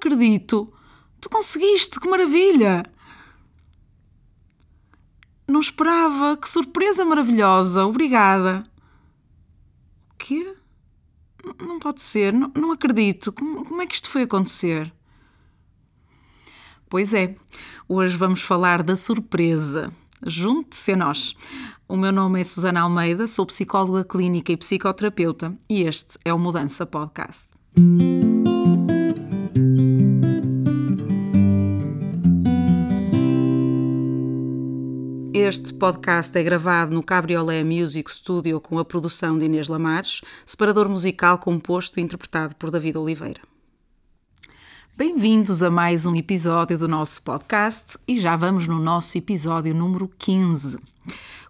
acredito! Tu conseguiste, que maravilha! Não esperava, que surpresa maravilhosa, obrigada. O quê? Não pode ser, não, não acredito. Como, como é que isto foi acontecer? Pois é, hoje vamos falar da surpresa. Junte-se a nós. O meu nome é Susana Almeida, sou psicóloga clínica e psicoterapeuta e este é o Mudança Podcast. Este podcast é gravado no Cabriolé Music Studio com a produção de Inês Lamares, separador musical composto e interpretado por David Oliveira. Bem-vindos a mais um episódio do nosso podcast e já vamos no nosso episódio número 15.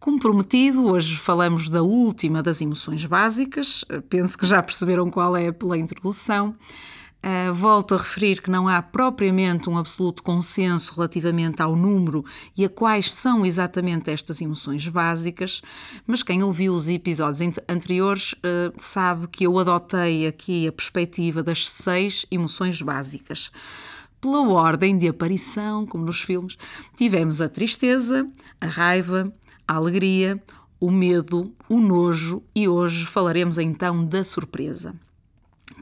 Como prometido, hoje falamos da última das emoções básicas. Penso que já perceberam qual é pela introdução. Uh, volto a referir que não há propriamente um absoluto consenso relativamente ao número e a quais são exatamente estas emoções básicas, mas quem ouviu os episódios anteriores uh, sabe que eu adotei aqui a perspectiva das seis emoções básicas. Pela ordem de aparição, como nos filmes, tivemos a tristeza, a raiva, a alegria, o medo, o nojo e hoje falaremos então da surpresa.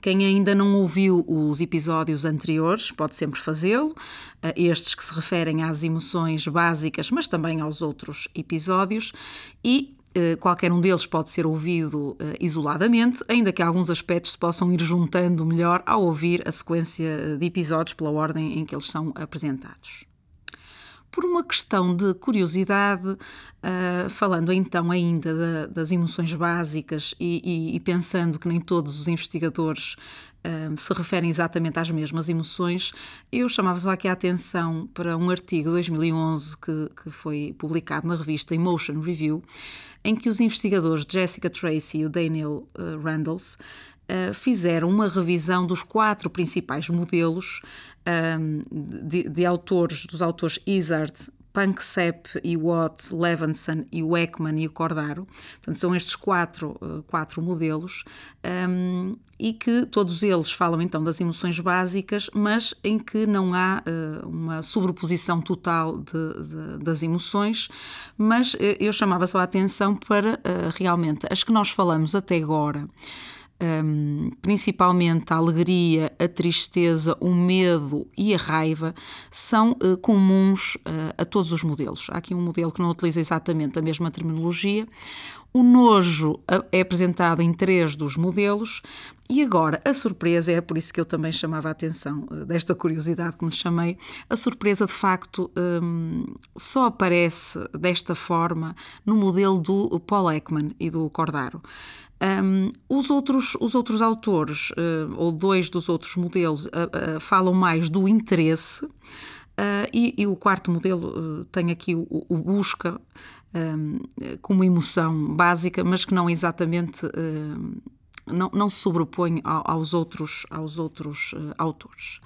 Quem ainda não ouviu os episódios anteriores pode sempre fazê-lo, eh, estes que se referem às emoções básicas, mas também aos outros episódios, e eh, qualquer um deles pode ser ouvido eh, isoladamente, ainda que alguns aspectos se possam ir juntando melhor ao ouvir a sequência de episódios pela ordem em que eles são apresentados por uma questão de curiosidade, uh, falando então ainda da, das emoções básicas e, e, e, pensando que nem todos os investigadores uh, se referem exatamente às mesmas emoções, eu chamava só aqui a atenção para um artigo de 2011 que, que foi publicado na revista Emotion Review, em que os investigadores Jessica Tracy e o Daniel uh, Randalls fizeram uma revisão dos quatro principais modelos um, de, de, autores, dos autores Izzard, Panksepp e Watt, Levinson e o Ekman e o Cordaro. Portanto, são estes quatro, uh, quatro modelos um, e que todos eles falam então das emoções básicas, mas em que não há uh, uma sobreposição total de, de, das emoções, mas uh, eu chamava só a atenção para realmente as que nós falamos até agora um, principalmente a alegria, a tristeza, o medo e a raiva, são uh, comuns uh, a todos os modelos. Há aqui um modelo que não utiliza exatamente a mesma terminologia. O nojo é apresentado em três dos modelos e agora a surpresa, é por isso que eu também chamava a atenção desta curiosidade que me chamei, a surpresa de facto um, só aparece desta forma no modelo do Paul Ekman e do Cordaro. Um, os, outros, os outros autores, uh, ou dois dos outros modelos, uh, uh, falam mais do interesse, e, e, o quarto modelo tem aqui o, o busca um, como emoção básica, mas que não exatamente. não, não se sobrepõe aos outros, aos outros autores.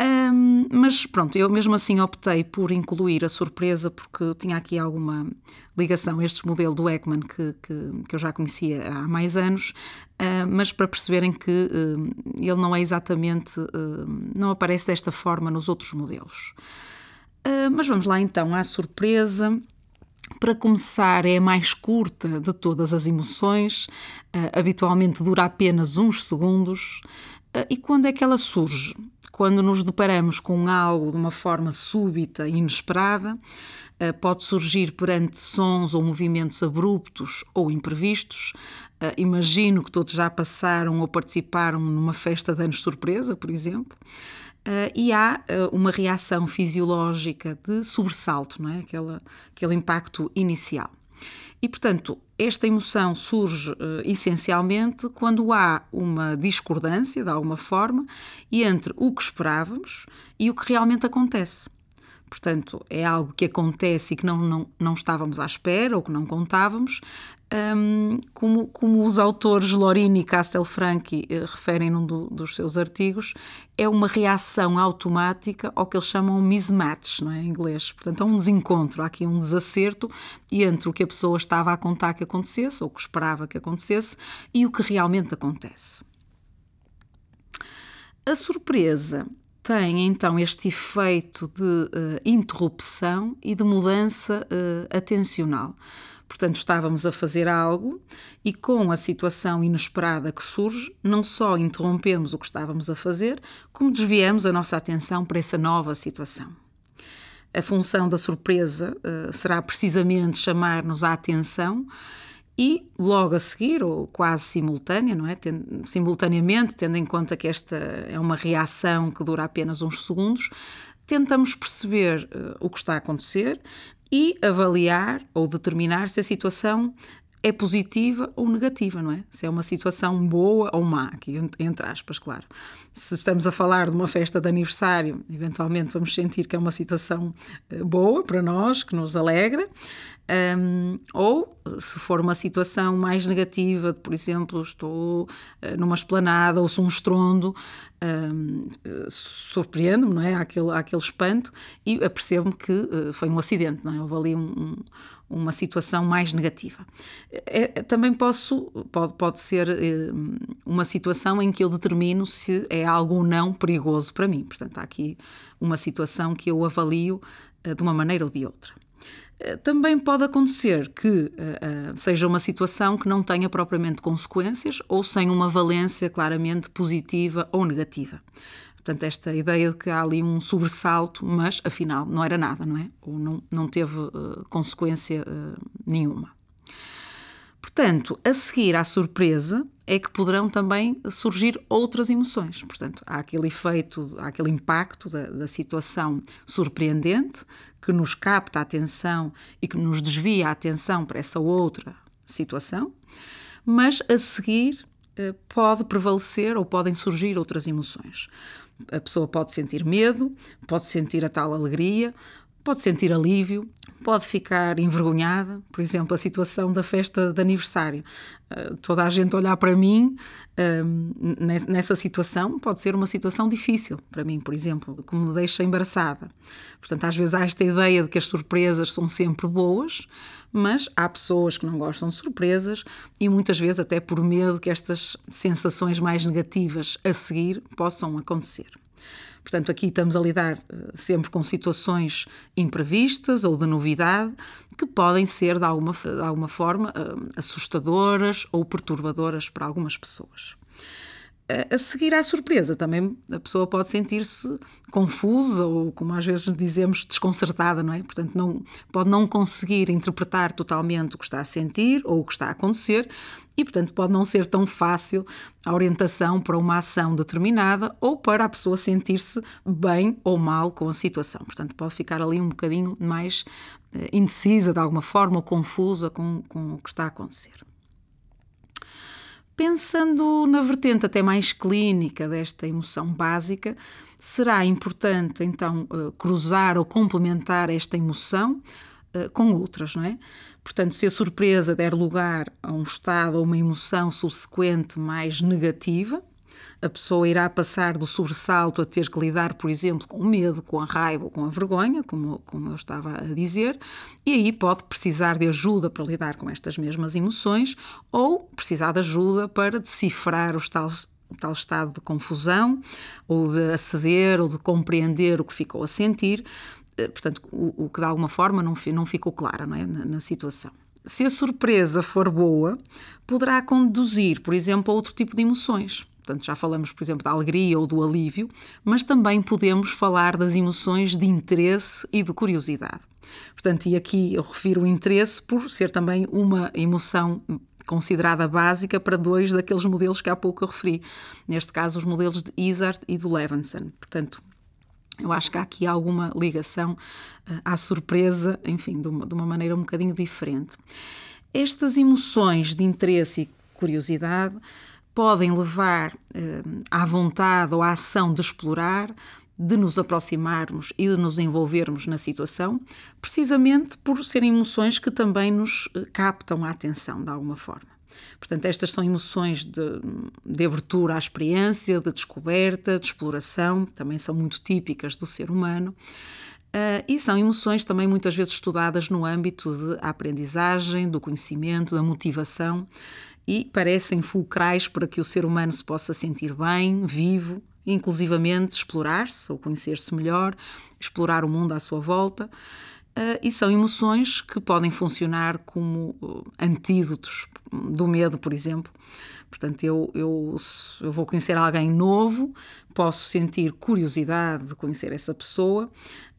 Um, mas pronto, eu mesmo assim optei por incluir a surpresa porque tinha aqui alguma ligação a este modelo do Ekman que, que, que eu já conhecia há mais anos, uh, mas para perceberem que uh, ele não é exatamente, uh, não aparece desta forma nos outros modelos. mas vamos lá então à surpresa. Para começar, é a mais curta de todas as emoções, habitualmente dura apenas uns segundos. e quando é que ela surge? Quando nos deparamos com algo de uma forma súbita e inesperada, eh, pode surgir perante sons ou movimentos abruptos ou imprevistos. Eh, imagino que todos já passaram ou participaram numa festa de anos surpresa, por exemplo. Uh, e há uh, uma reação fisiológica de sobressalto, não é? Aquela, aquele impacto inicial. E, portanto, esta emoção surge uh, essencialmente quando há uma discordância, de alguma forma, entre o que esperávamos e o que realmente acontece. Portanto, é algo que acontece e que não, não, não estávamos à espera ou que não contávamos, um, como, como os autores Lorini e Castelfranchi eh, referem num do, dos seus artigos, é uma reação automática ao que eles chamam mismatch, não é, em inglês. Portanto, há um desencontro, há aqui um desacerto entre o que a pessoa estava a contar que acontecesse, ou que esperava que acontecesse, e o que realmente acontece. A surpresa tem então este efeito de uh, interrupção e de mudança uh, atencional. Portanto, estávamos a fazer algo e, com a situação inesperada que surge, não só interrompemos o que estávamos a fazer, como desviamos a nossa atenção para essa nova situação. A função da surpresa uh, será precisamente chamar-nos a atenção e logo a seguir, ou quase simultânea, não é? Simultaneamente, tendo em conta que esta é uma reação que dura apenas uns segundos, tentamos perceber uh, o que está a acontecer e avaliar ou determinar se a situação é positiva ou negativa, não é? Se é uma situação boa ou má, aqui entre aspas, claro. Se estamos a falar de uma festa de aniversário, eventualmente vamos sentir que é uma situação eh, boa para nós, que nos alegra, um, ou se for uma situação mais negativa, por exemplo, estou uh, numa esplanada, ouço um estrondo, um, surpreendo-me, não é? Aquele, aquele espanto e apercebo-me que uh, foi um acidente, não é? Houve ali um, um uma situação mais negativa. É, também posso, pode, pode ser é, uma situação em que eu determino se é algo ou não perigoso para mim. Portanto, há aqui uma situação que eu avalio é, de uma maneira ou de outra. Eh, também pode acontecer que uh, uh, seja uma situação que não tenha propriamente consequências ou sem uma valência claramente positiva ou negativa. Portanto, esta ideia de que há ali um sobressalto, mas afinal não era nada, não é? Ou não, não teve uh, consequência nenhuma. Portanto, a seguir à surpresa é que poderão também surgir outras emoções. Portanto, há aquele efeito, há aquele impacto da, da situação surpreendente que nos capta a atenção e que nos desvia a atenção para essa outra situação, mas a seguir eh, pode prevalecer ou podem surgir outras emoções. A pessoa pode sentir medo, pode sentir a tal alegria, pode sentir alívio, pode ficar envergonhada, por exemplo, a situação da festa de aniversário. Uh, toda a gente olhar para mim uh, nessa situação pode ser uma situação difícil para mim, por exemplo, que me deixa embaraçada. Portanto, às vezes há esta ideia de que as surpresas são sempre boas, mas há pessoas que não gostam de surpresas e muitas vezes até por medo que estas sensações mais negativas a seguir possam acontecer. Portanto, aqui estamos a lidar eh, sempre com situações imprevistas ou de novidade que podem ser, de alguma, de alguma forma, eh, assustadoras ou perturbadoras para algumas pessoas a seguir à surpresa, também a pessoa pode sentir-se confusa ou, como às vezes dizemos, desconcertada, não é? Portanto, não, pode não conseguir interpretar totalmente o que está a sentir ou o que está a acontecer e, portanto, pode não ser tão fácil a orientação para uma ação determinada ou para a pessoa sentir-se bem ou mal com a situação. Portanto, pode ficar ali um bocadinho mais eh, indecisa de alguma forma ou confusa com, com o que está a acontecer. Pensando na vertente até mais clínica desta emoção básica, será importante então eh, cruzar ou complementar esta emoção eh, com outras, não é? Portanto, se a surpresa der lugar a um estado ou uma emoção subsequente mais negativa, a pessoa irá passar do sobressalto a ter que lidar, por exemplo, com o medo, com a raiva ou com a vergonha, como, como eu estava a dizer, e aí pode precisar de ajuda para lidar com estas mesmas emoções ou precisar de ajuda para decifrar os tais tal estado de confusão, ou de aceder, ou de compreender o que ficou a sentir, eh, portanto, o, o que de alguma forma não, não ficou claro não é? na, na situação. Se a surpresa for boa, poderá conduzir, por exemplo, a outro tipo de emoções. Portanto, já falamos, por exemplo, da alegria ou do alívio, mas também podemos falar das emoções de interesse e de curiosidade. Portanto, e aqui eu refiro o interesse por ser também uma emoção considerada básica para dois daqueles modelos que há pouco eu referi. Neste caso, os modelos de Isard e do Levinson. Portanto, eu acho que há aqui alguma ligação uh, à surpresa, enfim, de uma, de uma maneira um bocadinho diferente. Estas emoções de interesse e curiosidade podem levar eh, à vontade ou à ação de explorar, de nos aproximarmos e de nos envolvermos na situação, precisamente por serem emoções que também nos eh, captam a atenção de alguma forma. Portanto, estas são emoções de, de, abertura à experiência, de descoberta, de exploração, também são muito típicas do ser humano. Uh, e são emoções também muitas vezes estudadas no âmbito da aprendizagem, do conhecimento, da motivação e parecem fulcrais para que o ser humano se possa sentir bem, vivo, inclusivamente explorar-se ou conhecer-se melhor, explorar o mundo à sua volta. Uh, e são emoções que podem funcionar como uh, antídotos do medo, por exemplo. Portanto, eu, eu, eu vou conhecer alguém novo, posso sentir curiosidade de conhecer essa pessoa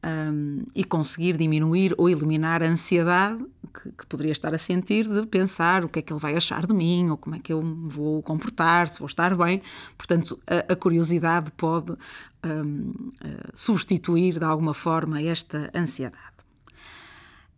um, e conseguir diminuir ou eliminar a ansiedade que, que, poderia estar a sentir de pensar o que é que ele vai achar de mim ou como é que eu me vou comportar, se vou estar bem. Portanto, a, a curiosidade pode um, uh, substituir de alguma forma esta ansiedade.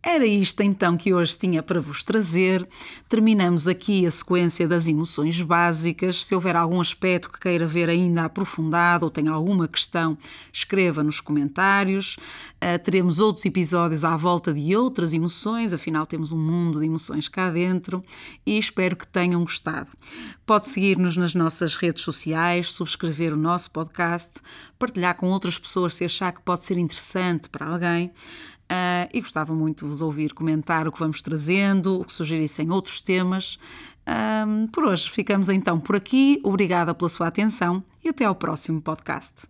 Era isto então que hoje tinha para vos trazer. Terminamos aqui a sequência das emoções básicas. Se houver algum aspecto que queira ver ainda aprofundado ou tenha alguma questão, escreva nos comentários. Uh, teremos outros episódios à volta de outras emoções, afinal, temos um mundo de emoções cá dentro e espero que tenham gostado. Pode seguir-nos nas nossas redes sociais, subscrever o nosso podcast, partilhar com outras pessoas se achar que pode ser interessante para alguém. Uh, e gostava muito de vos ouvir comentar o que vamos trazendo, que sugerissem outros temas. Uh, por hoje ficamos então por aqui. Obrigada pela sua atenção e até ao próximo podcast.